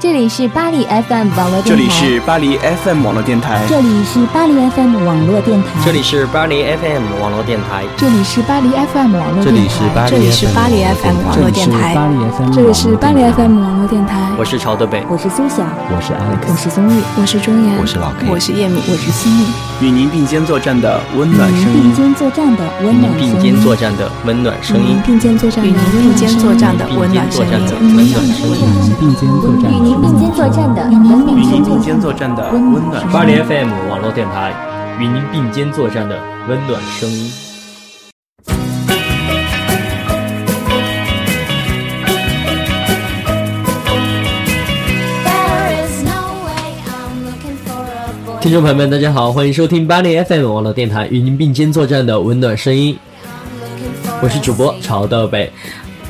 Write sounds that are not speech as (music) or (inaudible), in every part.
这里是巴黎 FM 网络电台。这里是巴黎 FM 网络电台。这里是巴黎 FM 网络电台。这里是巴黎 FM 网络电台。这里是巴黎 FM 网络电台。这里是巴黎 FM 网络电台。这里是巴黎 FM 网络电台。我是朝德北，我是苏晓，我是 Alex，我是宗玉，我是钟岩，我是老 K，我是叶敏，我是西米。与您并肩作战的温暖声音。并肩作战的温暖声音。并肩作战的温暖声音。并肩作战的并肩作战的温暖声音。温暖声音。与您并肩作战的。与您并肩作战的温暖。巴黎 FM 网络电台，与您并肩作战的温暖声音。听众朋友们，大家好，欢迎收听巴黎 FM 网络电台，与您并肩作战的温暖声音。我是主播曹德北。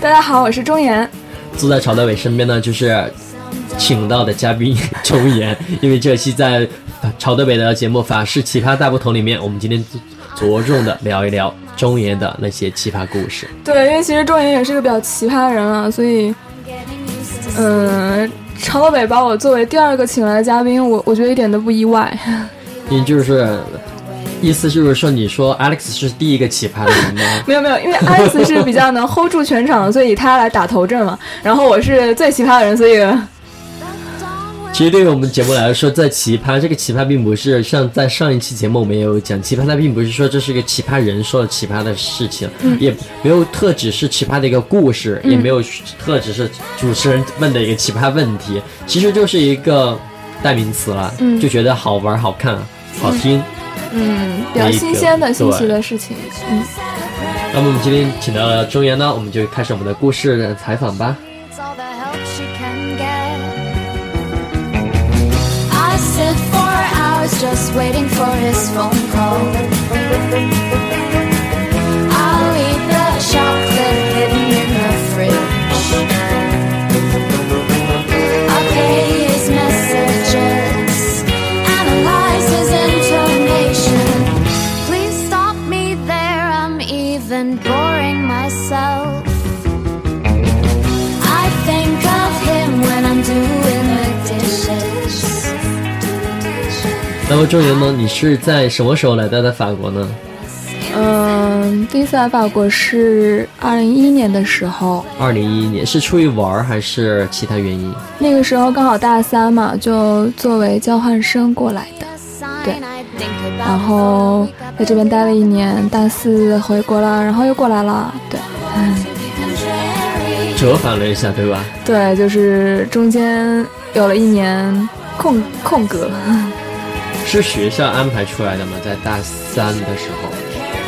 大家好，我是钟岩。坐在曹德北身边呢，就是。请到的嘉宾钟岩，(laughs) 因为这期在朝德北的节目《法式奇葩大不同》里面，我们今天着重的聊一聊钟岩的那些奇葩故事。对，因为其实钟岩也是个比较奇葩的人啊，所以，嗯，朝德北把我作为第二个请来的嘉宾，我我觉得一点都不意外。(laughs) 你就是意思就是说，你说 Alex 是第一个奇葩的人吗？(laughs) 没有没有，因为 Alex 是比较能 hold 住全场，所以他来打头阵嘛。然后我是最奇葩的人，所以。其实对于我们节目来说，在奇葩这个奇葩，并不是像在上一期节目我们也有讲奇葩，它并不是说这是一个奇葩人说的奇葩的事情，也没有特指是奇葩的一个故事，也没有特指是主持人问的一个奇葩问题，其实就是一个代名词了，就觉得好玩、好看、好听，嗯，比较新鲜的、新奇的事情。嗯，那么我们今天请到了中原呢，我们就开始我们的故事的采访吧。Just waiting for his phone call. 周岩呢？你是在什么时候来到的法国呢？嗯，第一次来法国是二零一一年的时候。二零一一年是出于玩还是其他原因？那个时候刚好大三嘛，就作为交换生过来的。对。然后在这边待了一年，大四回国了，然后又过来了。对。折返了一下，对吧？对，就是中间有了一年空空格。是学校安排出来的吗？在大三的时候。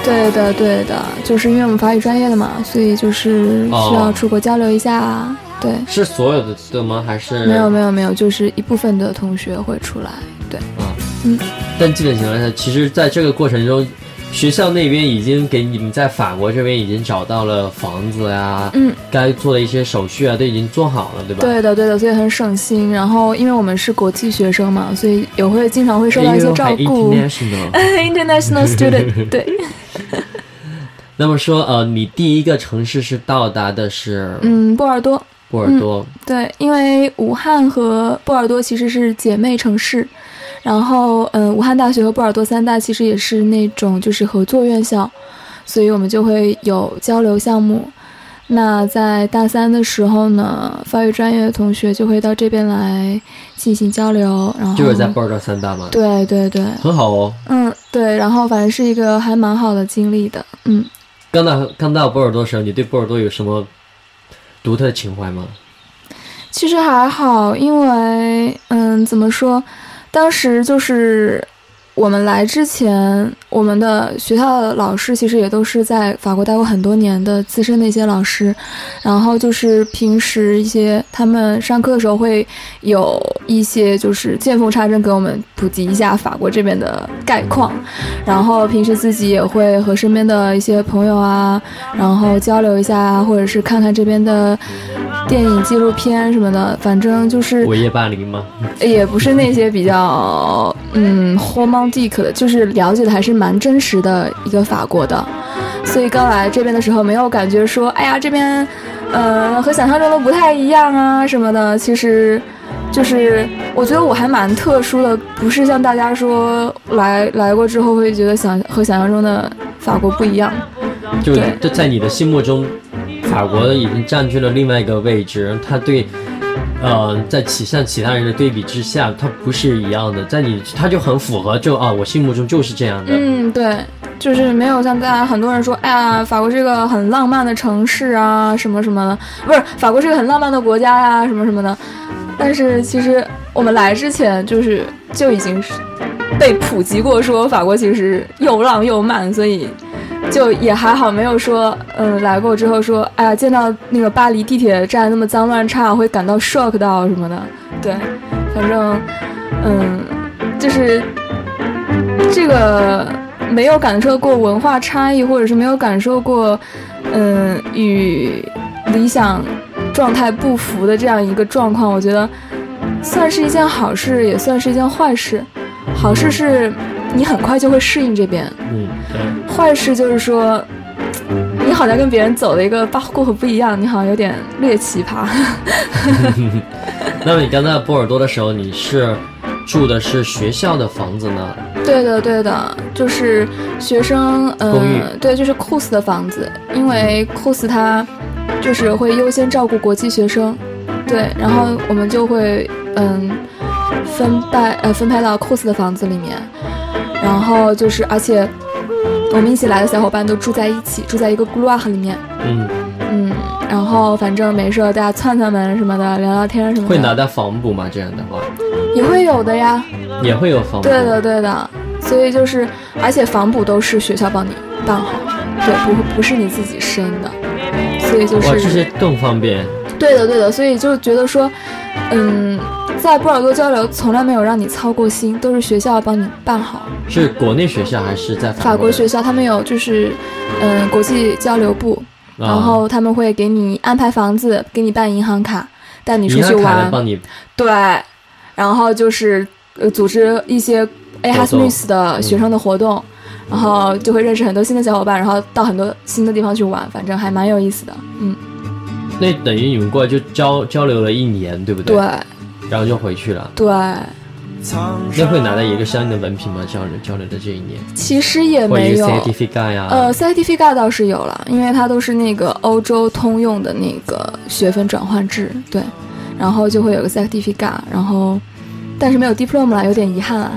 对的，对的，就是因为我们法语专业的嘛，所以就是需要出国交流一下。对。是所有的的吗？还是？没有，没有，没有，就是一部分的同学会出来。对。嗯嗯。但基本情况下，其实在这个过程中。学校那边已经给你们在法国这边已经找到了房子呀，嗯，该做的一些手续啊都已经做好了，对吧？对的，对的，所以很省心。然后因为我们是国际学生嘛，所以也会经常会受到一些照顾。International，international (laughs) student，对。(laughs) 那么说，呃，你第一个城市是到达的是？嗯，波尔多。波尔多。对，因为武汉和波尔多其实是姐妹城市。然后，嗯，武汉大学和波尔多三大其实也是那种就是合作院校，所以我们就会有交流项目。那在大三的时候呢，法语专业的同学就会到这边来进行交流。然后就是在波尔多三大吗？对对对，很好哦。嗯，对，然后反正是一个还蛮好的经历的。嗯，刚到刚到波尔多时候，你对波尔多有什么独特的情怀吗？其实还好，因为嗯，怎么说？当时就是我们来之前，我们的学校的老师其实也都是在法国待过很多年的资深的一些老师，然后就是平时一些他们上课的时候会有一些就是见缝插针给我们普及一下法国这边的概况，然后平时自己也会和身边的一些朋友啊，然后交流一下，或者是看看这边的电影、纪录片什么的，反正就是午夜巴黎吗？也不是那些比较嗯 romantic 的，就是了解的还是蛮真实的一个法国的。所以刚来这边的时候，没有感觉说，哎呀，这边呃和想象中的不太一样啊什么的。其实，就是我觉得我还蛮特殊的，不是像大家说来来过之后会觉得想和想象中的法国不一样。就对就在你的心目中，法国已经占据了另外一个位置，它对。呃，在其像其他人的对比之下，它不是一样的，在你它就很符合，就啊，我心目中就是这样的。嗯，对，就是没有像大家很多人说，哎呀，法国是个很浪漫的城市啊，什么什么的，不是，法国是个很浪漫的国家呀，什么什么的。但是其实我们来之前，就是就已经是被普及过，说法国其实又浪又慢，所以就也还好，没有说，嗯，来过之后说，哎呀，见到那个巴黎地铁站那么脏乱差，会感到 shock 到什么的。对，反正，嗯，就是这个没有感受过文化差异，或者是没有感受过，嗯，与理想状态不符的这样一个状况，我觉得算是一件好事，也算是一件坏事。好事是你很快就会适应这边，嗯，对。坏事就是说，你好像跟别人走了一个八过河不一样，你好像有点略奇葩。(laughs) 那么你刚在波尔多的时候，你是住的是学校的房子呢？对的，对的，就是学生，嗯、对，就是库斯的房子，因为库斯他就是会优先照顾国际学生，对，然后我们就会嗯分派呃分派到库斯的房子里面，然后就是而且我们一起来的小伙伴都住在一起，住在一个 g l o i 里面，嗯，嗯，然后反正没事大家串串门什么的，聊聊天什么的，会拿到房补吗？这样的话。也会有的呀，也会有房补。对的，对的，所以就是，而且房补都是学校帮你办好，对，不不是你自己申的，所以就哇，这是些更方便。对的，对的，所以就觉得说，嗯，在波尔多交流从来没有让你操过心，都是学校帮你办好。是国内学校还是在法国学校他们有就是，嗯，国际交流部，啊然后他们会给你安排房子，给你办银行卡，带你出去玩，帮你对，然后就是呃组织一些 a 活 h 动 m i s 的学生的活动，然后就会认识很多新的小伙伴，然后到很多新的地方去玩，反正还蛮有意思的。嗯，那等于你们过来就交交流了一年，对不对？对然后就回去了。对，那会拿到一个相应的文凭吗？交流交流的这一年，其实也没有。certificate 呀、呃，certificate 倒是有了，因为它都是那个欧洲通用的那个学分转换制，对，然后就会有个 certificate，然后但是没有 diploma 了，有点遗憾啊。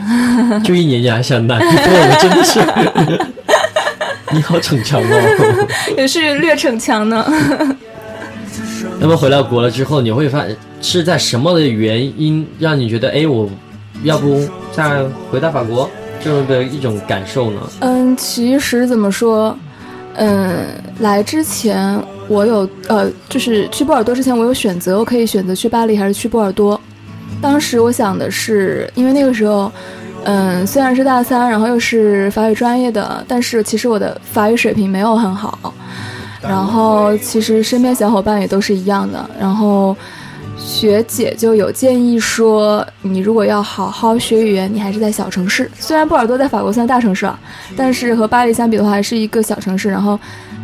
(laughs) (laughs) 就一年你还想拿第我真的是，(laughs) 你好逞强哦。也是略逞强呢。那么回到国了之后，你会发是在什么的原因让你觉得，哎，我要不再回到法国这样的一种感受呢？嗯，其实怎么说，嗯，来之前我有呃，就是去波尔多之前，我有选择，我可以选择去巴黎还是去波尔多。当时我想的是，因为那个时候，嗯，虽然是大三，然后又是法语专业的，但是其实我的法语水平没有很好。然后其实身边小伙伴也都是一样的，然后学姐就有建议说，你如果要好好学语言，你还是在小城市。虽然波尔多在法国算大城市啊，但是和巴黎相比的话，还是一个小城市。然后，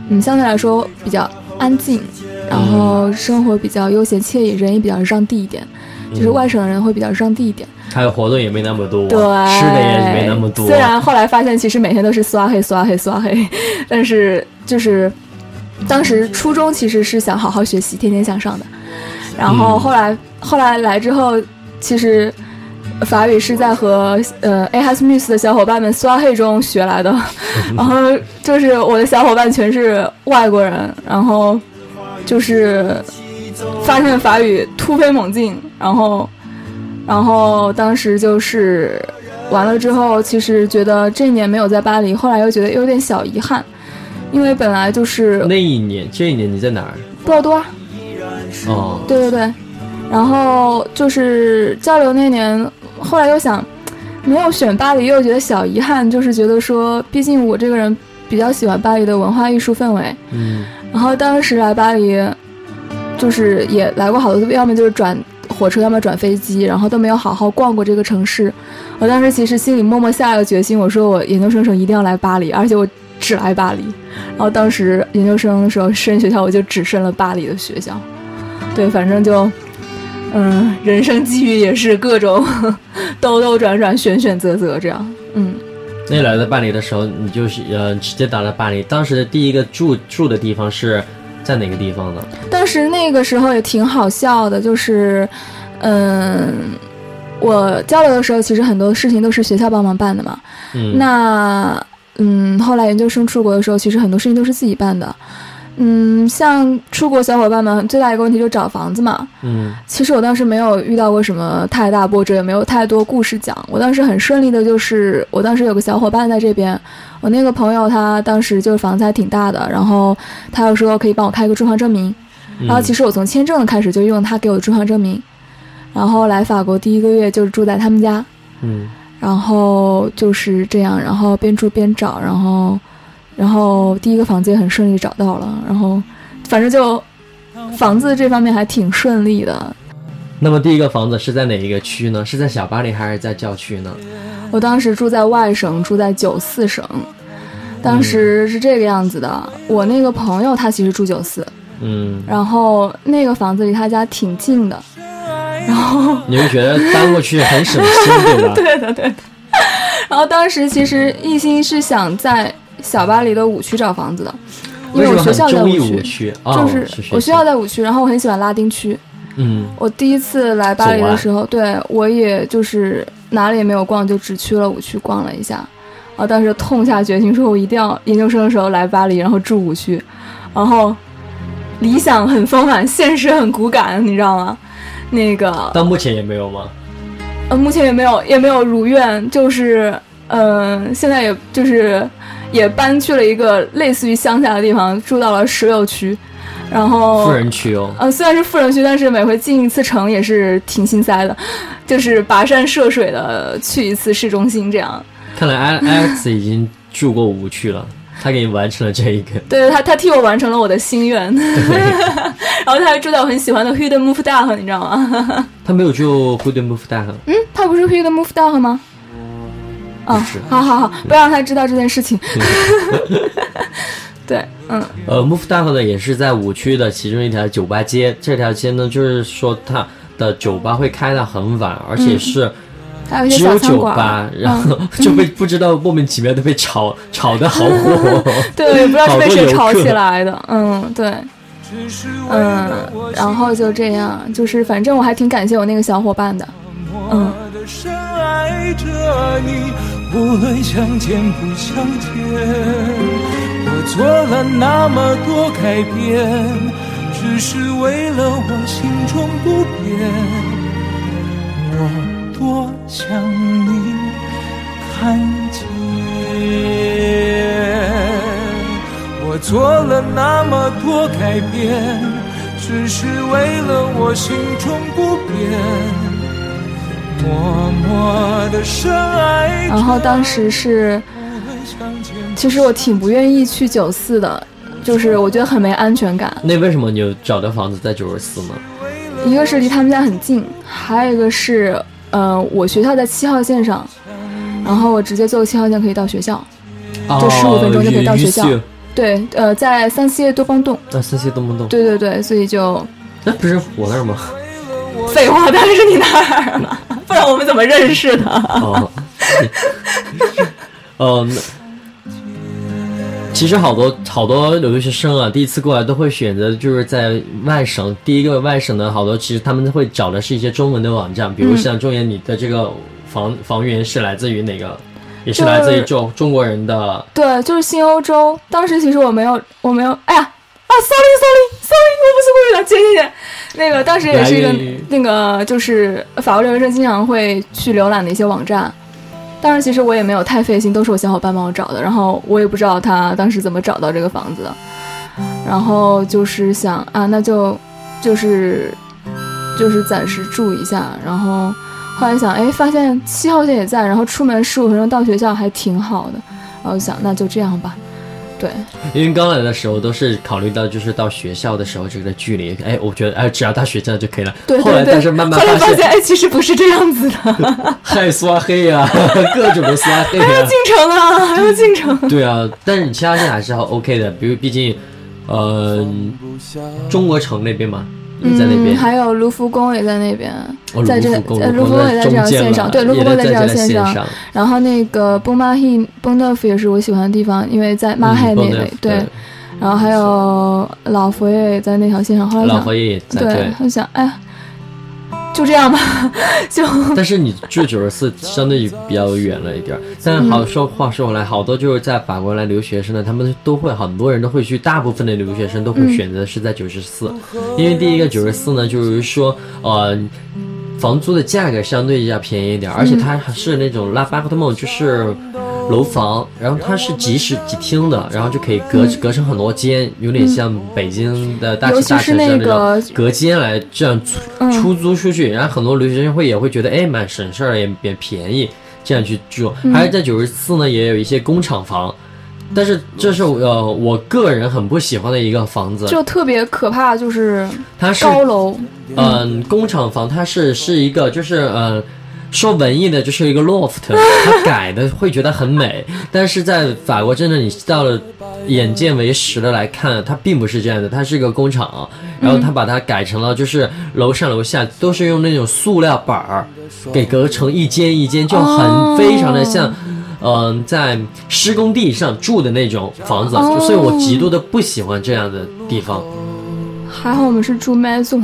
嗯，相对来说比较安静，然后生活比较悠闲惬意，人也比较让地一点，就是外省人会比较让地一点。还有活动也没那么多，对，吃的也没那么多。虽然后来发现，其实每天都是刷黑、刷黑、刷黑，(laughs) 但是就是当时初中其实是想好好学习，天天向上的。然后嗯后来、后来来之后，其实法语是在和呃 A Has Muse 的小伙伴们刷黑中学来的。(laughs) 然后就是我的小伙伴全是外国人，然后就是发现法语突飞猛进，然后。然后当时就是完了之后，其实觉得这一年没有在巴黎，后来又觉得有点小遗憾，因为本来就是那一年，这一年你在哪儿？波尔多啊，哦，对对对，然后就是交流那年，后来又想没有选巴黎，又觉得小遗憾，就是觉得说，毕竟我这个人比较喜欢巴黎的文化艺术氛围，嗯，然后当时来巴黎，就是也来过好多次，要么就是转火车，要么转飞机，然后都没有好好逛过这个城市。我当时其实心里默默下了决心，我说我研究生时候一定要来巴黎，而且我只来巴黎。然后当时研究生的时候申学校，我就只申了巴黎的学校。对，反正就，嗯，人生际遇也是各种兜兜转转、选选择择这样。嗯，那来到巴黎的时候，你就是呃直接到了巴黎。当时的第一个住住的地方是在哪个地方呢？当时那个时候也挺好笑的，就是，嗯，我交流的时候，其实很多事情都是学校帮忙办的嘛。嗯。那，嗯，后来研究生出国的时候，其实很多事情都是自己办的。嗯，像出国小伙伴们最大一个问题就是找房子嘛。嗯，其实我当时没有遇到过什么太大波折，也没有太多故事讲。我当时很顺利的，就是我当时有个小伙伴在这边，我那个朋友他当时就是房子还挺大的，然后他又说可以帮我开个住房证明，然后其实我从签证的开始就用他给我的住房证明，然后来法国第一个月就是住在他们家，嗯，然后就是这样，然后边住边找，然后。然后第一个房子也很顺利找到了，然后反正就房子这方面还挺顺利的。那么第一个房子是在哪一个区呢？是在小巴黎还是在郊区呢？我当时住在外省，住在九四省。当时是这个样子的，我那个朋友他其实住九四，嗯，然后那个房子离他家挺近的，然 (laughs) 后你会觉得搬过去很省心，对吧？(laughs) 对的，对的。然后当时其实一心是想在。小巴黎的五区找房子的，因为我学校在五区，就是我学校在五区，然后我很喜欢拉丁区。嗯，我第一次来巴黎的时候，对我也就是哪里也没有逛，就只去了五区逛了一下。然后当时痛下决心，说我一定要研究生的时候来巴黎，然后住五区。然后理想很丰满，现实很骨感，你知道吗？那个到目前也没有吗？呃，目前也没有，也没有如愿，就是嗯，现在也就是。也搬去了一个类似于乡下的地方，住到了石榴区，然后富人区哦。呃，虽然是富人区，但是每回进一次城也是挺心塞的，就是跋山涉水的去一次市中心这样。看来 (laughs) Alex 已经住过五区了，他给你完成了这一个。对，他他替我完成了我的心愿。(laughs) 然后他还住在我很喜欢的 h u d e m o f d a 你知道吗？(laughs) 他没有住 h u d e m o f d a 嗯，他不是 h u d e m o f d a 吗？哦，好好好，不要让他知道这件事情。(laughs) 对，嗯，呃，Move Down 呢也是在五区的其中一条酒吧街。这条街呢，就是说它的酒吧会开到很晚，而且是只有酒吧，然后就被不知道莫名其妙的被炒炒的好火。(laughs) 对，不知道是被谁炒起来的。嗯，对，嗯，然后就这样，就是反正我还挺感谢我那个小伙伴的。嗯。无论相见不相见，我做了那么多改变，只是为了我心中不变。我多想你看见，我做了那么多改变，只是为了我心中不变。默默的深爱然后当时是，其实我挺不愿意去九四的，就是我觉得很没安全感。那为什么你找的房子在九十四呢？一个是离他们家很近，还有一个是，呃，我学校在七号线上，然后我直接坐七号线可以到学校，就十五分钟就可以到学校。对，呃，在三西多邦洞。在三西多邦洞。对对对，所以就那不是我那儿吗？废话，当然是你那儿了。(laughs) 不然我们怎么认识的？哦，(laughs) 哦，那其实好多好多留学生啊，第一次过来都会选择就是在外省。第一个外省的好多，其实他们会找的是一些中文的网站，比如像中原，你的这个房房源是来自于哪个？也是来自于中中国人的。对，就是新欧洲。当时其实我没有，我没有，哎呀。啊，sorry，sorry，sorry，我不是故意的，姐姐姐，那个当时也是一个那个，就是法国留学生经常会去浏览的一些网站。当时其实我也没有太费心，都是我小伙伴帮我找的。然后我也不知道他当时怎么找到这个房子的。然后就是想啊，那就就是就是暂时住一下。然后后来想，哎，发现七号线也在，然后出门十五分钟到学校还挺好的。然后想，那就这样吧。对，因为刚来的时候都是考虑到就是到学校的时候这个距离，哎，我觉得哎只要到学校就可以了。对后来但是慢慢发现，哎其实不是这样子的，(laughs) 还刷黑啊，各种的刷黑啊，还要进城啊，还要进城。对啊，但是你其他线还是 OK 的，比如毕竟，呃，中国城那边嘛。在那边，还有卢浮宫也在那边，在这卢浮宫也在这条线上，对，卢浮宫在这条线上。然后那个崩马希崩德夫也是我喜欢的地方，因为在马海那里，对。然后还有老佛爷也在那条线上，后来老佛爷也在，对，我想，哎。就这样吧，(laughs) 就。(laughs) 但是你住九十四相对于比较远了一点儿。但是好说话说回来，好多就是在法国来留学生的，他们都会很多人都会去，大部分的留学生都会选择是在九十四，因为第一个九十四呢，就是说呃，房租的价格相对要便宜一点，而且它还是那种拉巴克特梦，就是。楼房，然后它是几室几厅的，然后就可以隔隔成很多间，有点像北京的大大城市那种隔间来这样出出租出去，然后很多留学生会也会觉得哎蛮省事儿也也便宜，这样去住。还有在九十四呢，也有一些工厂房，但是这是呃我个人很不喜欢的一个房子，就特别可怕，就是它是高楼，嗯，工厂房它是是一个就是呃。说文艺的就是一个 loft，(laughs) 它改的会觉得很美，但是在法国真的你到了眼见为实的来看，它并不是这样的，它是一个工厂，然后它把它改成了就是楼上楼下都是用那种塑料板儿给隔成一间一间，就很非常的像，嗯，在施工地上住的那种房子，所以我极度的不喜欢这样的地方。还好我们是住 maison。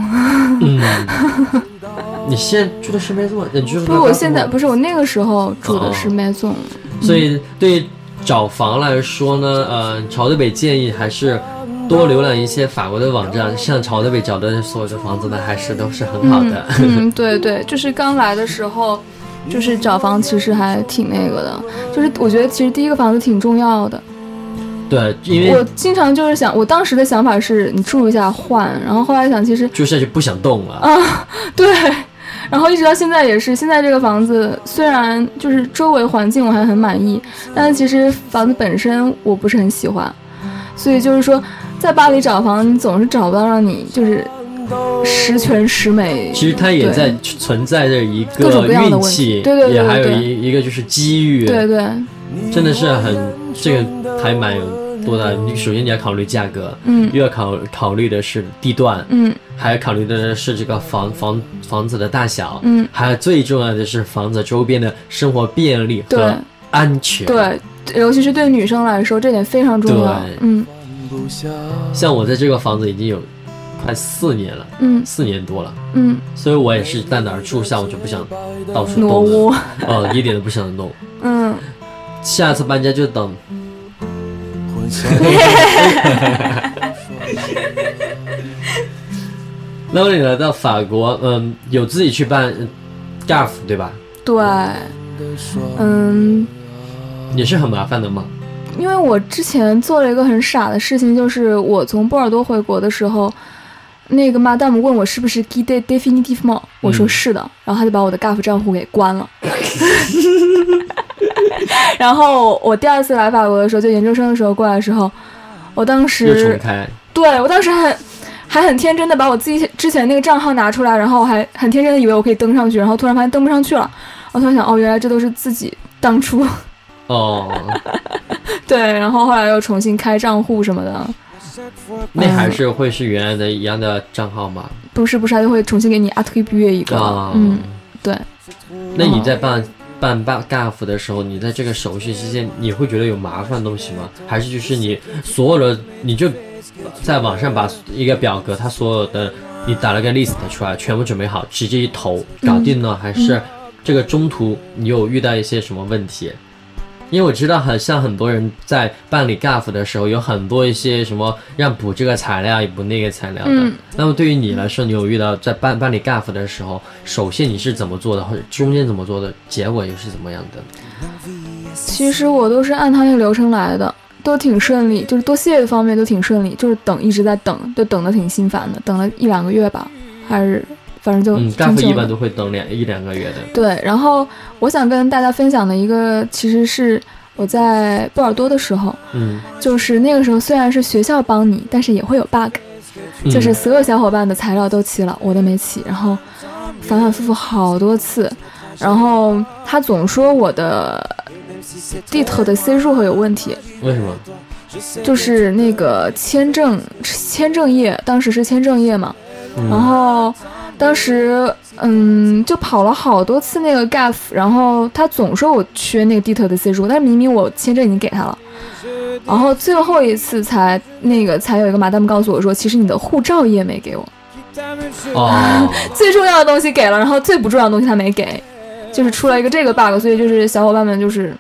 你现在住的是 maison，你住的不是我现在不是我那个时候住的是 maison。所以对找房来说呢，呃，朝德北建议还是多浏览一些法国的网站，像朝德北找的所有的房子呢，还是都是很好的。嗯，(laughs) 对对，就是刚来的时候，就是找房其实还挺那个的，就是我觉得其实第一个房子挺重要的。对，因为我经常就是想，我当时的想法是你住一下换，然后后来想其实住下去不想动了啊，对，然后一直到现在也是，现在这个房子虽然就是周围环境我还很满意，但是其实房子本身我不是很喜欢，所以就是说在巴黎找房，你总是找不到让你就是十全十美。其实它也在存在着一个运气，对对对，也还有一一个就是机遇，对对，真的是很这个。还蛮有多的。你首先你要考虑价格，嗯，又要考考虑的是地段，嗯，还要考虑的是这个房房房子的大小，嗯，还有最重要的是房子周边的生活便利和安全。对，尤其是对女生来说，这点非常重要。嗯，像我在这个房子已经有快四年了，嗯，四年多了，嗯，所以我也是在哪儿住下，我就不想到处挪窝，哦，一点都不想动。嗯，下次搬家就等。(laughs) 那么你来到法国，嗯，有自己去办 GAF 对吧？对，嗯，也是很麻烦的吗？因为我之前做了一个很傻的事情，就是我从波尔多回国的时候，那个 Madam 问我是不是 Guide Definitive 我说是的，然后他就把我的 GAF 账户给关了。(laughs) 然后我第二次来法国的时候，就研究生的时候过来的时候，我当时对我当时还还很天真的把我自己之前那个账号拿出来，然后还很天真的以为我可以登上去，然后突然发现登不上去了。我突然想，哦，原来这都是自己当初哦，(laughs) 对，然后后来又重新开账户什么的。那还是会是原来的一样的账号吗？不是不是，他就会重新给你阿一个。嗯，对。那你在办？办办 GAF 的时候，你在这个手续期间，你会觉得有麻烦东西吗？还是就是你所有的，你就在网上把一个表格，它所有的你打了个 list 出来，全部准备好，直接一投搞定了？还是这个中途你有遇到一些什么问题？因为我知道，很像很多人在办理 GAF 的时候，有很多一些什么让补这个材料，也补那个材料的。那么对于你来说，你有遇到在办办理 GAF 的时候，首先你是怎么做的，或者中间怎么做的，结果又是怎么样的？其实我都是按他那个流程来的，都挺顺利，就是多谢的方面都挺顺利，就是等一直在等，就等的挺心烦的，等了一两个月吧，还是。反正就，嗯，GAF 一般都会等两一两个月的。对，然后我想跟大家分享的一个，其实是，我在波尔多的时候，嗯，就是那个时候虽然是学校帮你，但是也会有 bug，嗯。就是所有小伙伴的材料都齐了，我的没齐，然后反反复复好多次，然后他总说我的 DIT 的 C 数有问题，为什么？就是那个签证签证页，当时是签证页嘛，嗯。然后当时嗯就跑了好多次那个 GAF，然后他总说我缺那个 DIT 的 C 数，但是明明我签证已经给他了。然后最后一次才那个才有一个 madam 告诉我说，其实你的护照页没给我，哦，(laughs) 最重要的东西给了，然后最不重要的东西他没给，就是出了一个这个 bug，所以就是小伙伴们就是，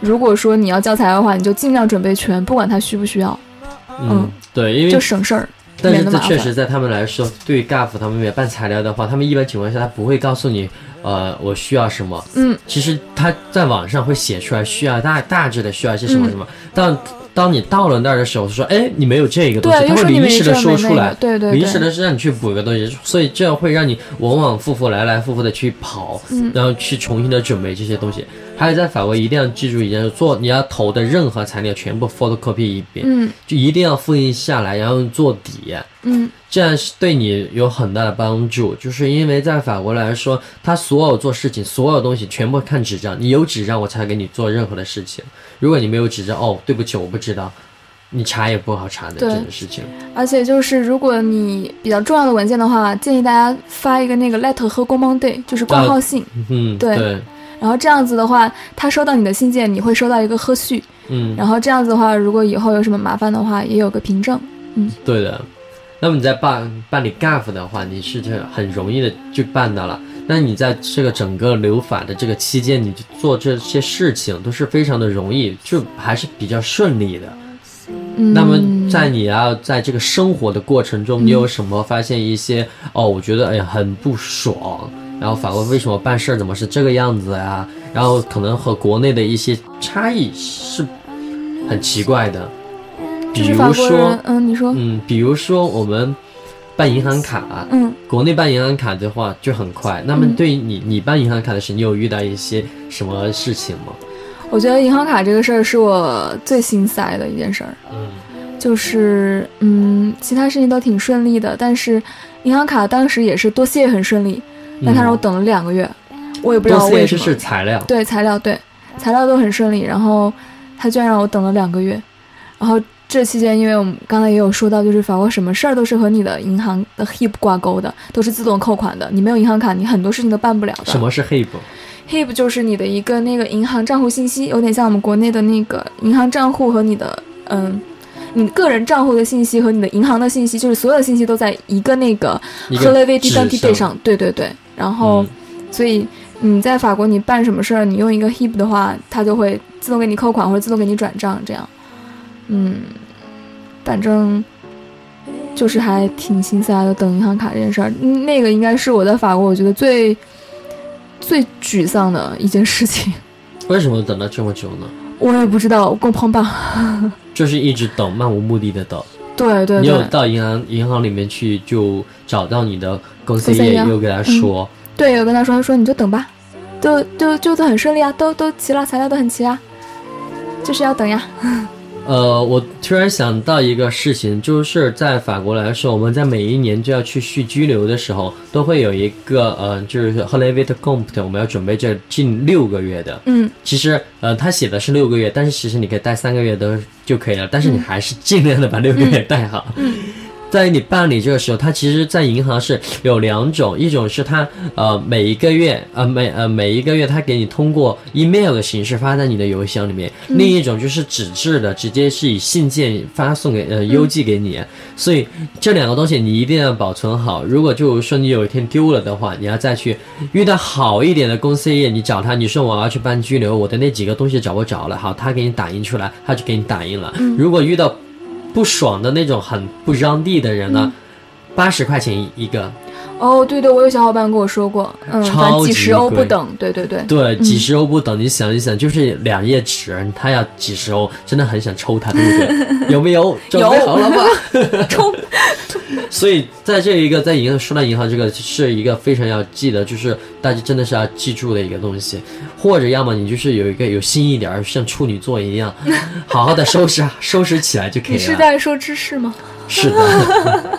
如果说你要教材料的话，你就尽量准备全，不管他需不需要，嗯，对，因为就为省事儿。但是这确实在他们来说，对于 GAF 他们买办材料的话，他们一般情况下他不会告诉你，呃，我需要什么。嗯，其实他在网上会写出来需要大大致的需要一些什么嗯什么，但当你到了那儿的时候，说，哎，你没有这个东西，他会临时的说出来个，，对对临时对，的是让你去补一个东西，所以这样会让你往往复复来来复复的去跑，嗯然后去重新的准备这些东西。还有在法国一定要记住一件事，做你要投的任何材料全部 photocopy 一遍，嗯就一定要复印下来，然后做底。嗯这样是对你有很大的帮助，就是因为在法国来说，他所有做事情，所有东西全部看纸张，你有纸张我才给你做任何的事情。如果你没有纸张，哦，对不起，我不知道，你查也不好查的这对种事情。而且就是如果你比较重要的文件的话，建议大家发一个那个 letter 和 g o m m a n d 就是挂号信，嗯，对对，然后这样子的话，他收到你的信件，你会收到一个贺序，嗯，然后这样子的话，如果以后有什么麻烦的话，也有个凭证。嗯对的。那么你在办办理 GAF 的话，你是很容易的就办到了。那你在这个整个留法的这个期间，你就做这些事情都是非常的容易，就还是比较顺利的。嗯，那么在你要在这个生活的过程中，你有什么发现一些哦？我觉得哎呀很不爽，然后法国为什么办事儿怎么是这个样子呀？然后可能和国内的一些差异是很奇怪的，比如说，，嗯，你说，嗯，比如说我们办银行卡，嗯国内办银行卡的话就很快。那么嗯对于你，你办银行卡的时候，你有遇到一些什么事情吗？我觉得银行卡这个事儿是我最心塞的一件事儿，嗯就是嗯，其他事情都挺顺利的，但是银行卡当时也是多谢很顺利，但他让我等了两个月，我也不知道为什么。是材料，对材料对材料都很顺利，然后他居然让我等了两个月，然后这期间因为我们刚才也有说到，就是法国什么事儿都是和你的银行的 HIP 挂钩的，都是自动扣款的，你没有银行卡，你很多事情都办不了的。什么是 HIP？HIP 就是你的一个那个银行账户信息，有点像我们国内的那个银行账户和你的嗯。你个人账户的信息和你的银行的信息，就是所有的信息都在一个那个一 h e l 个 v 纸 d i d a n t i t 上，对对对。然后，嗯所以你在法国你办什么事儿，你用一个 HIP 的话，它就会自动给你扣款或者自动给你转账，这样。嗯，反正就是还挺心塞的，等银行卡这件事儿，嗯那个应该是我在法国我觉得最最沮丧的一件事情。为什么等了这么久呢？我也不知道，我够胖吧？(laughs) (laughs) 就是一直等，漫无目的的等。对对你有，到银行银行里面去，就找到你的公司业，公司业又给他说，对，有跟他说，他说你就等吧，就就就都很顺利啊，都都齐了，材料都很齐啊，就是要等呀。呃，我突然想到一个事情，就是在法国来说，我们在每一年就要去续居留的时候，都会有一个呃，就是 h o l i v i t c o m p t 我们要准备这近六个月的。嗯，其实呃，他写的是六个月，但是其实你可以带三个月都就可以了，但是你还是尽量的把六个月带好。嗯在你办理这个时候，它其实，在银行是有两种，一种是它呃每一个月呃每呃每一个月它给你通过 email 的形式发在你的邮箱里面，另一种就是纸质的，直接是以信件发送给呃邮寄给你。所以这两个东西你一定要保存好。如果就是说你有一天丢了的话，你要再去遇到好一点的公司业，你找他，你说我要去办拘留，我的那几个东西找不着了，好，他给你打印出来，他就给你打印了。如果遇到不爽的那种很不让地的人呢，八十块钱一个。哦，对对，我有小伙伴跟我说过，嗯，反正几十欧不等，对对对，对，几十欧不等。你想一想，就是两页纸，他要几十欧，真的很想抽他，对不对？(laughs) 有没有？准备好了吗？(laughs) (laughs) 抽。所以在这一个在银行说到银行这个是一个非常要记得，就是大家真的是要记住的一个东西，或者要么你就是有一个有心一点，像处女座一样，好好的收拾收拾起来就可以了。你是在说知识吗？是的。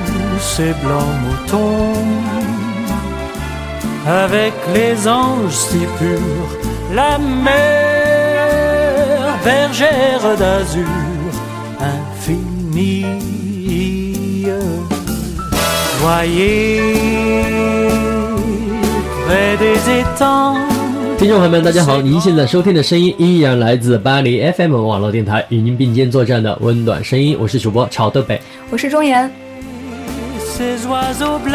ses blancs moutons avec les anges si purs, la mer, bergère d'azur infinie. Voyez près des étangs. 听众朋友们，大家好！您现在收听的声音依然来自巴黎 FM 网络电台，与您并肩作战的温暖声音，我是主播朝德北，我是钟岩。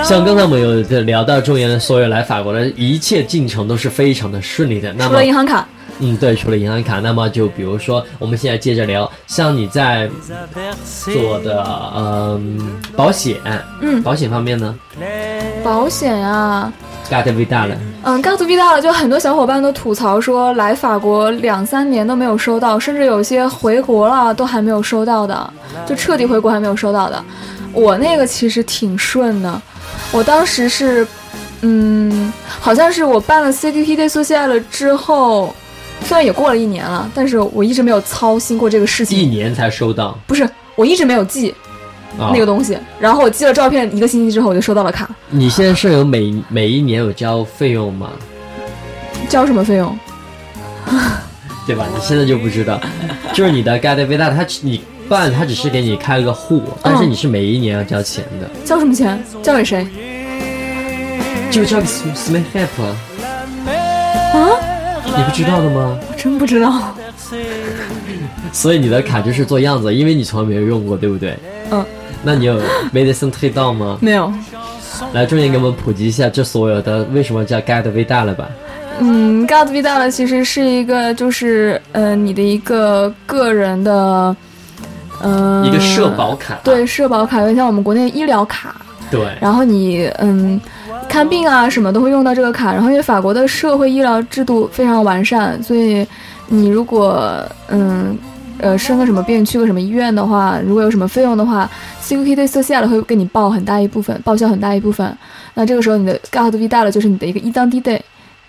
像刚才我们有聊到中原的所有来法国的一切进程都是非常的顺利的。那么除了银行卡。嗯，对，除了银行卡。那么就比如说，我们现在接着聊，像你在做的嗯保险，嗯，保险方面呢？保险啊。嘎特 V 大了。嗯，嘎特 V 大了，就很多小伙伴都吐槽说，来法国两三年都没有收到，甚至有些回国了都还没有收到的，就彻底回国还没有收到的。我那个其实挺顺的，我当时是，嗯，好像是我办了 CQT Day Social 了之后，虽然也过了一年了，但是我一直没有操心过这个事情。一年才收到？不是，我一直没有寄那个东西，然后我寄了照片，一个星期之后我就收到了卡。你现在是有每每一年有交费用吗？交什么费用？对吧？你现在就不知道，就是你的 Get Vita，他你。办他只是给你开了个户，但是你是每一年要交钱的。交什么钱？交给谁？就交给 Smith Help 啊？你不知道的吗？我真不知道。(laughs) 所以你的卡就是做样子，因为你从来没有用过，对不对？嗯。那你有 Medicine 推到吗？没有。来，重点给我们普及一下这所有的为什么叫 Get V 大了吧？嗯，Get V 大了其实是一个，就是呃，你的一个个人的。嗯，一个社保卡，对，社保卡有点像我们国内医疗卡，对。然后你嗯，看病啊什么都会用到这个卡。然后因为法国的社会医疗制度非常完善，所以你如果嗯呃生个什么病去个什么医院的话，如果有什么费用的话，CQT 对 social 会给你报很大一部分，报销很大一部分。那这个时候你的 g a r d 大了，就是你的一个一张 D day，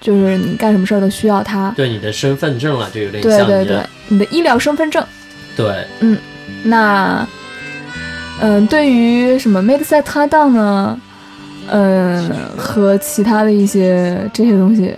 就是你干什么事儿都需要它。对你的身份证了，就有点像对对对，你的医疗身份证。对，嗯。那，嗯，对于什么 made set down 呢？嗯，和其他的一些这些东西，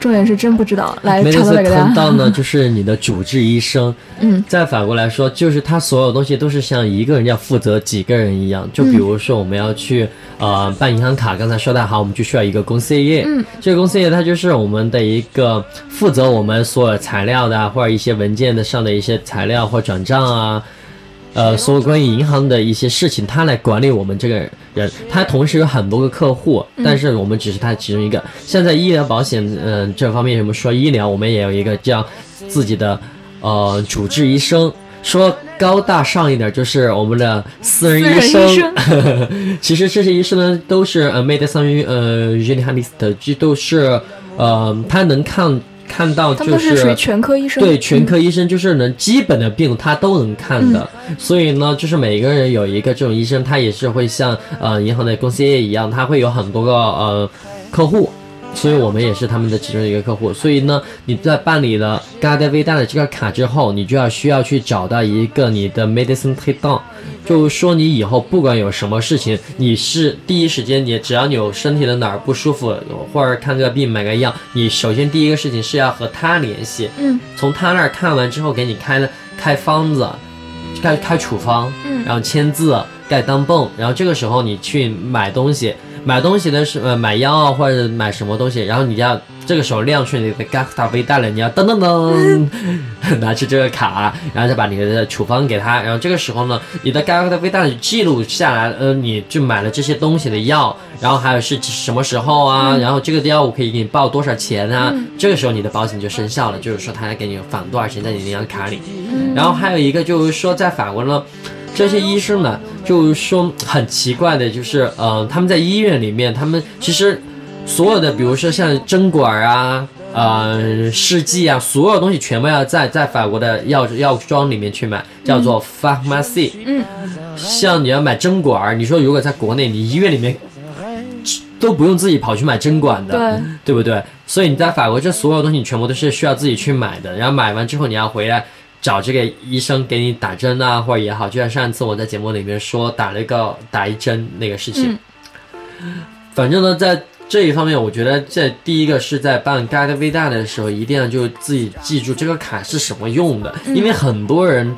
重点是真不知道。来，查到给大家。down 呢，(laughs) 就是你的主治医生。嗯，再反过来说，就是他所有东西都是像一个人要负责几个人一样。就比如说，我们要去呃办银行卡，刚才说的好，我们就需要一个公司业。嗯，这个公司业它就是我们的一个负责我们所有材料的，或者一些文件的上的一些材料或转账啊。呃，所有关于银行的一些事情，他来管理我们这个人，他同时有很多个客户，但是我们只是他其中一个。现在医疗保险，嗯，这方面什么说医疗，我们也有一个叫自己的呃主治医生。说高大上一点，就是我们的私人医生。(laughs) 其实这些医生呢，都是呃 m e d i c i n e 呃 generalist，这都是呃他能看。看到就是属于全科医生，对全科医生就是能基本的病他都能看的，所以呢，就是每个人有一个这种医生，他也是会像呃银行的公司业一样，他会有很多个呃客户。所以我们也是他们的其中一个客户，所以呢，你在办理了 Garda Vida 的这个卡之后，你就要需要去找到一个你的 Medicine t a k e down，就是说你以后不管有什么事情，你是第一时间，你只要你有身体的哪儿不舒服，或者看个病买个药，你首先第一个事情是要和他联系，嗯，从他那儿看完之后给你开了开方子，开开处方，嗯，然后签字盖单泵，然后这个时候你去买东西。买东西的是呃买药啊或者买什么东西，然后你要这个时候亮出你的 Gata 微袋了，你要噔噔噔 (laughs) 拿出这个卡，然后再把你的处方给他，然后这个时候呢，你的 Gata 微袋记录下来，呃，你就买了这些东西的药，然后还有是什么时候啊，然后这个药物可以给你报多少钱啊，这个时候你的保险就生效了，就是说他要给你返多少钱在你那张卡里，然后还有一个就是说在法国呢。这些医生呢，就是说很奇怪的，就是呃，他们在医院里面，他们其实所有的，比如说像针管啊、呃试剂啊，所有东西全部要在在法国的药药妆里面去买，叫做 pharmacy。嗯，像你要买针管，你说如果在国内，你医院里面都不用自己跑去买针管的，对对不对？所以你在法国，这所有东西你全部都是需要自己去买的，然后买完之后你要回来。找这个医生给你打针啊，或者也好，就像上一次我在节目里面说打了一个打一针那个事情。反正呢，在这一方面，我觉得在第一个是在办 g a d v i d a 的时候，一定要就自己记住这个卡是什么用的，因为很多人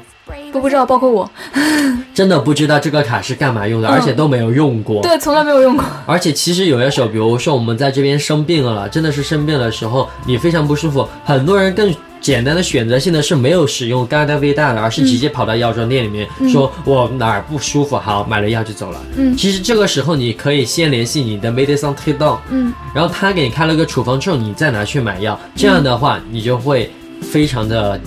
都不知道，包括我，(laughs) 真的不知道这个卡是干嘛用的，而且都没有用过。对，从来没有用过。而且其实有些时候，比如说我们在这边生病了，真的是生病的时候，你非常不舒服，很多人更。简单的选择性的是没有使用 Gada V 大的，而是直接跑到药妆店里面说，我哪儿不舒服，好买了药就走了。嗯，其实这个时候你可以先联系你的 Medicine t a d o 嗯，然后他给你开了个处方之后，你再拿去买药，这样的话你就会非常的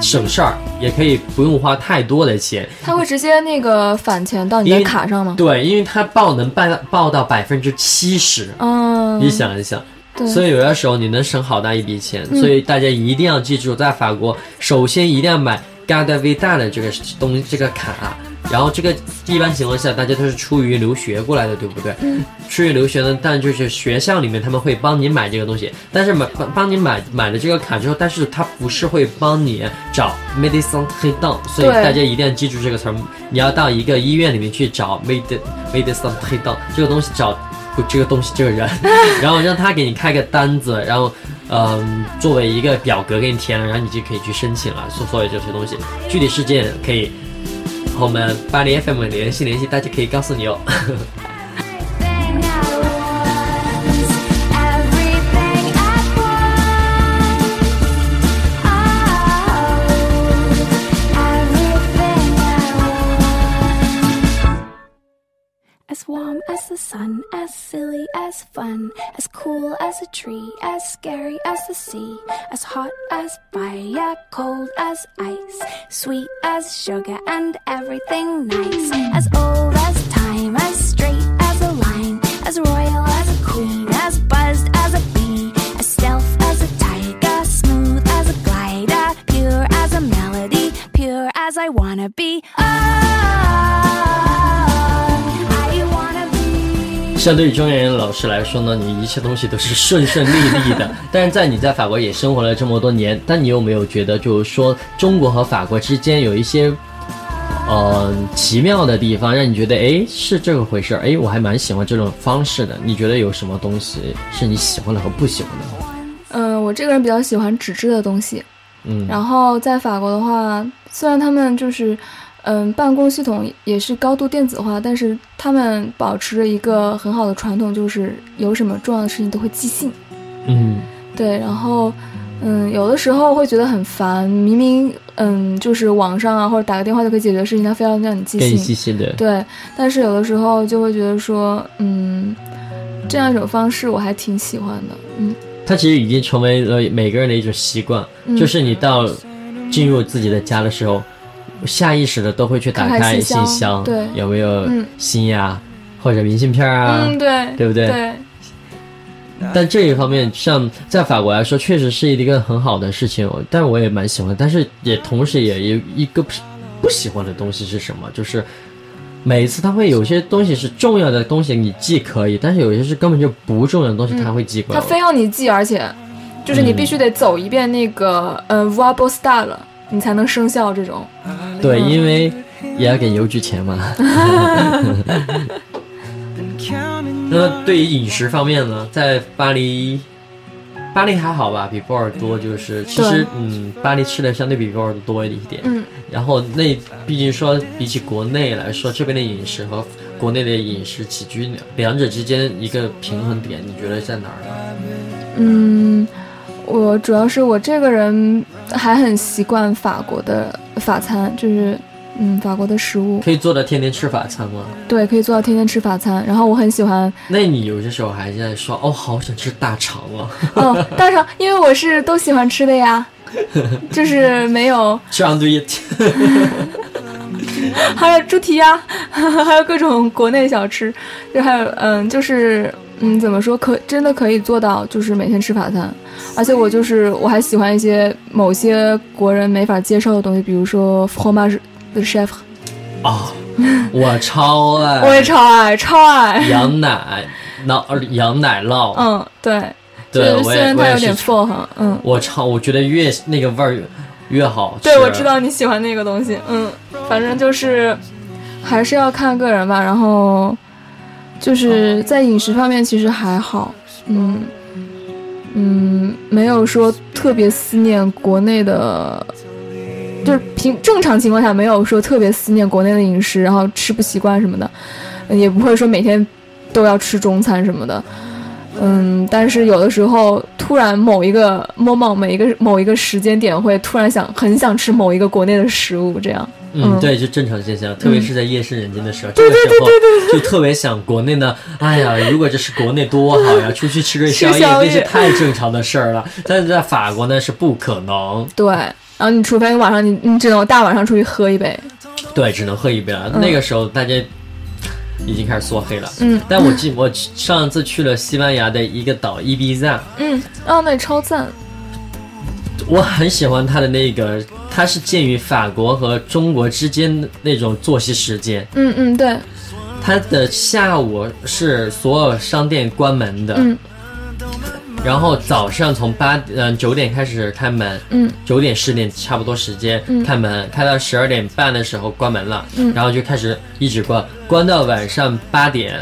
省事儿，也可以不用花太多的钱。他会直接那个返钱到你的卡上吗？对，因为他报能报报到百分之七十。嗯，你想一想。所以有的时候你能省好大一笔钱，所以大家一定要记住，在法国首先一定要买 Garda Vida 的这个东这个卡，然后这个一般情况下大家都是出于留学过来的，对不对？嗯。出于留学呢，但就是学校里面他们会帮你买这个东西，但是买帮帮你买买了这个卡之后，但是他不是会帮你找 Medicine e d o n 所以大家一定要记住这个词儿，你要到一个医院里面去找 Medicine Medicine e d o n 这个东西找。这个东西，这个人，(laughs) 然后让他给你开个单子，然后，嗯，作为一个表格给你填了，然后你就可以去申请了。所所有这些东西，具体事件可以和我们巴黎 FM 联系联系，大家可以告诉你哦。Sun, as silly as fun, as cool as a tree, as scary as the sea, as hot as fire, cold as ice, sweet as sugar and everything nice, as old as time, as straight as a line, as royal as a queen, as buzzed as a bee, as stealth as a tiger, smooth as a glider, pure as a melody, pure as I wanna be. Oh, 相对于中年人老师来说呢，你一切东西都是顺顺利利的。(laughs) 但是在你在法国也生活了这么多年，但你有没有觉得，就是说中国和法国之间有一些，呃，奇妙的地方，让你觉得，哎，是这个回事儿，哎，我还蛮喜欢这种方式的。你觉得有什么东西是你喜欢的和不喜欢的？嗯，我这个人比较喜欢纸质的东西。嗯，然后在法国的话，虽然他们就是。嗯，办公系统也是高度电子化，但是他们保持着一个很好的传统，就是有什么重要的事情都会寄信。嗯，对，然后，嗯，有的时候会觉得很烦，明明嗯就是网上啊或者打个电话就可以解决的事情，他非要让你寄信。寄信的。对，但是有的时候就会觉得说，嗯，这样一种方式我还挺喜欢的。嗯，它其实已经成为了每个人的一种习惯，就是你到进入自己的家的时候。下意识的都会去打开信箱，对，有没有信呀，或者明信片啊？嗯，对，对不对？对。但这一方面，像在法国来说，确实是一个很好的事情，但我也蛮喜欢。但是也同时也有一个不不喜欢的东西是什么？就是每一次他会有些东西是重要的东西你寄可以，但是有些是根本就不重要的东西他会寄过来。他非要你寄，而且就是你必须得走一遍那个呃 v a b l style，你才能生效这种。(laughs) 对，因为也要给邮局钱嘛。(laughs) 那对于饮食方面呢，在巴黎，巴黎还好吧，比波尔多就是其实嗯，巴黎吃的相对比波尔多多一点。嗯。然后那毕竟说比起国内来说，这边的饮食和国内的饮食起居两者之间一个平衡点，你觉得在哪儿呢？嗯，我主要是我这个人还很习惯法国的法餐，就是。嗯，法国的食物可以做到天天吃法餐吗？对，可以做到天天吃法餐。然后我很喜欢。那你有些时候还在说哦，好想吃大肠啊！(laughs) 哦，大肠，因为我是都喜欢吃的呀，(laughs) 就是没有。这样对。(laughs) 还有猪蹄呀，还有各种国内小吃，就还有嗯，就是嗯，怎么说可真的可以做到，就是每天吃法餐。而且我就是我还喜欢一些某些国人没法接受的东西，比如说 fromage。The chef，啊，我超爱，(laughs) 我也超爱，超爱羊奶，酪羊奶酪，嗯，对，对，虽然它有点复合，嗯，我超，我觉得越那个味儿越好。对，我知道你喜欢那个东西，嗯，反正就是还是要看个人吧。然后就是在饮食方面其实还好，嗯嗯，没有说特别思念国内的。就是平正常情况下没有说特别思念国内的饮食，然后吃不习惯什么的，也不会说每天都要吃中餐什么的，嗯，但是有的时候突然某一个 moment 每一个某一个时间点会突然想很想吃某一个国内的食物，这样，嗯，对，就正常现象，特别是在夜深人静的时候，这个时候就特别想国内呢，哎呀，如果这是国内多好呀，出去吃个宵夜那些太正常的事儿了，但是在法国呢是不可能，对。然后你除非晚上你你只能大晚上出去喝一杯，对，只能喝一杯了。那个时候大家已经开始缩黑了。嗯，但我记我上次去了西班牙的一个岛伊比萨。嗯，哦，那超赞。我很喜欢他的那个，它是介于法国和中国之间那种作息时间。嗯嗯，对。他的下午是所有商店关门的。嗯。然后早上从八嗯九点开始开门，嗯，九点十点差不多时间开门，开到十二点半的时候关门了，嗯，然后就开始一直关，关到晚上八点，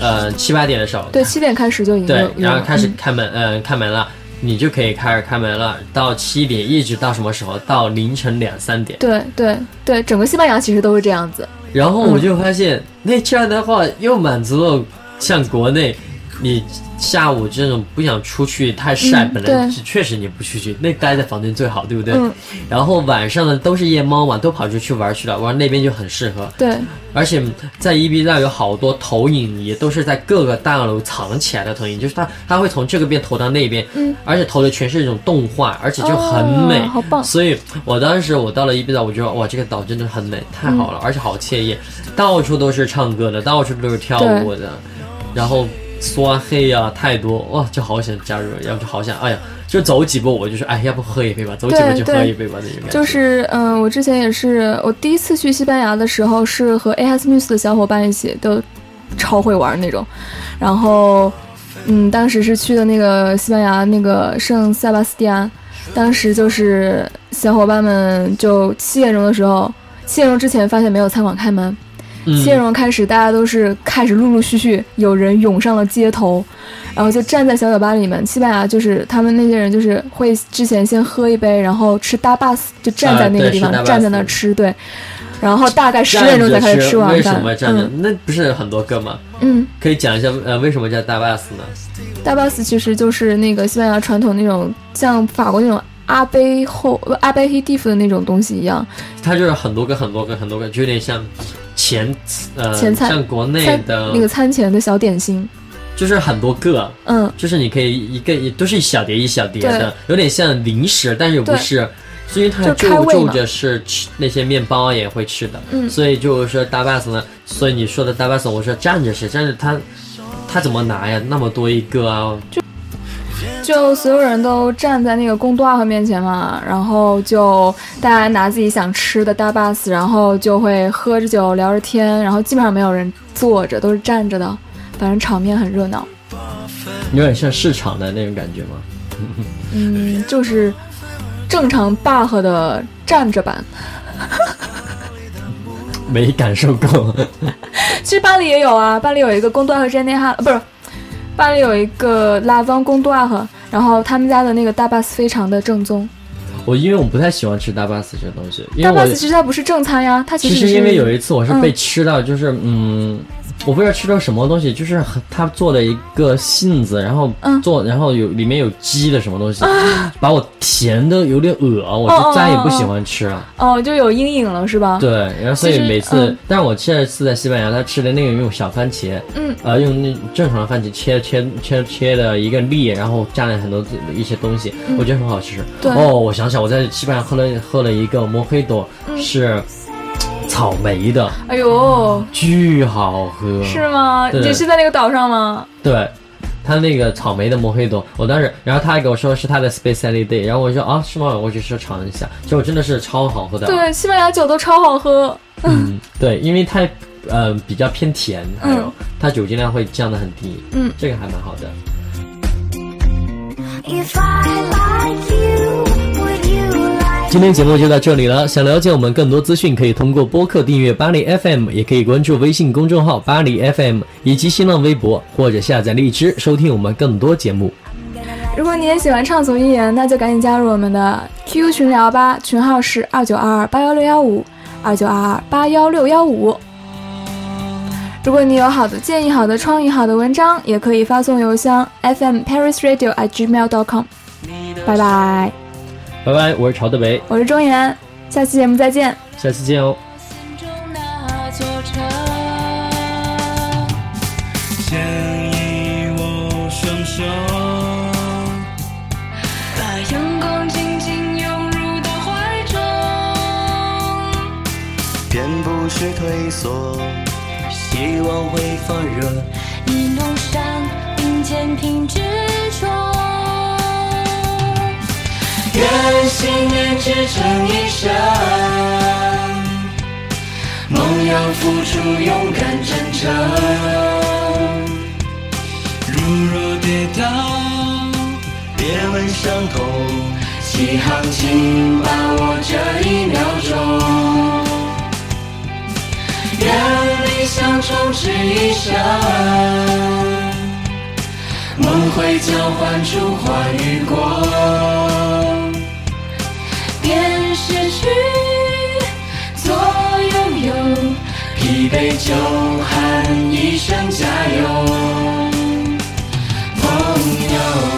呃七八点的时候，对，七点开始就已经对，然后开始开门，嗯，开门了，你就可以开始开门了，到七点一直到什么时候？到凌晨两三点。对对对，整个西班牙其实都是这样子。然后我就发现，那这样的话又满足了像国内。你下午这种不想出去太晒，本来是确实你不出去，那待在房间最好，对不对？然后晚上呢都是夜猫嘛，都跑出去玩去了，玩那边就很适合。对，而且在伊比萨有好多投影仪，都是在各个大楼藏起来的投影，就是它它会从这个边投到那边，嗯，而且投的全是一种动画，而且就很美，好棒。所以我当时我到了伊比萨，我觉得哇，这个岛真的很美，太好了，而且好惬意，到处都是唱歌的，到处都是跳舞的，然后。刷黑呀，太多哇，就好想加入，要不就好想，哎呀，就走几步我就说，哎，要不喝一杯吧，走几步就喝一杯吧，那种感觉。就是，嗯，我之前也是，我第一次去西班牙的时候是和 A S News 的小伙伴一起，都超会玩那种。然后，嗯，当时是去的那个西班牙那个圣塞巴斯蒂安，当时就是小伙伴们就七点钟的时候，七点钟之前发现没有餐馆开门。七点钟开始，大家都是开始陆陆续续有人涌上了街头，然后就站在小酒吧里面。西班牙就是他们那些人，就是会之前先喝一杯，然后吃大巴斯，就站在那个地方，站在那儿吃，对。然后大概十点钟才开始吃完饭。为什么站着？那不是很多个吗？嗯，可以讲一下呃为什么叫大巴斯呢？大巴斯其实就是那个西班牙传统那种像法国那种阿贝后阿贝黑蒂夫的那种东西一样。它就是很多个很多个很多个，就有点像。前呃，像国内的那个餐前的小点心，就是很多个，嗯，就是你可以一个都是一小碟一小碟的，有点像零食，但是又不是，所以它就就着是吃那些面包也会吃的，嗯，所以就是说大巴斯呢，所以你说的大巴斯，我说站着吃站着，它他怎么拿呀？那么多一个啊！就所有人都站在那个贡多阿河面前嘛，然后就大家拿自己想吃的大 bus，，然后就会喝着酒聊着天，然后基本上没有人坐着，都是站着的，反正场面很热闹。有点像市场的那种感觉吗？嗯，就是正常 buff 的站着版。(laughs) 没感受过。其实巴黎也有啊，巴黎有一个贡多阿和詹内哈，不是，巴黎有一个拉芳贡多尔赫，然后他们家的那个大巴斯非常的正宗。我因为我不太喜欢吃大巴斯这个东西，因为我大巴斯其实它不是正餐呀，它其实是因为有一次我是被吃到，就是嗯。我不知道吃了什么东西，就是他做了一个杏子，然后做，然后有里面有鸡的什么东西，把我甜的有点恶我就再也不喜欢吃了。哦，就有阴影了是吧？对，然后所以每次，但是我这次在西班牙，他吃的那个用小番茄，嗯，呃，用那正常的番茄切切切切的一个粒，然后加了很多一些东西，我觉得很好吃。哦，我想想，我在西班牙喝了喝了一个摩黑朵，是。草莓的，哎呦，巨好喝，是吗？你是在那个岛上吗？对，他那个草莓的摩黑多，我当时，然后他还给我说是他的 specialty，然后我说啊，是吗？我就说尝一下，结果真的是超好喝的。对，西班牙酒都超好喝。嗯，对，因为它呃比较偏甜，还有它酒精量会降得很低。嗯，这个还蛮好的。今天节目就到这里了。想了解我们更多资讯，可以通过播客订阅巴黎 FM，也可以关注微信公众号巴黎 FM 以及新浪微博，或者下载荔枝收听我们更多节目。如果你也喜欢畅所欲言，那就赶紧加入我们的 QQ 群聊吧，群号是二九二二八幺六幺五二九二二八幺六幺五。如果你有好的建议、好的创意、好的文章，也可以发送邮箱 fmparisradio@gmail.com。拜拜。拜拜，我是朝德北，我是钟岩，下期节目再见，下期见哦。牵引我双手，把阳光紧紧拥入怀中，便不是退缩，希望会发热，一弄上并肩凭执着。愿信念支撑一生，梦要付出勇敢真诚。如若跌倒，别问伤痛，起航请把握这一秒钟。愿理想充斥一生，梦会交换出花与光。失去做拥有疲惫就喊一声加油。朋友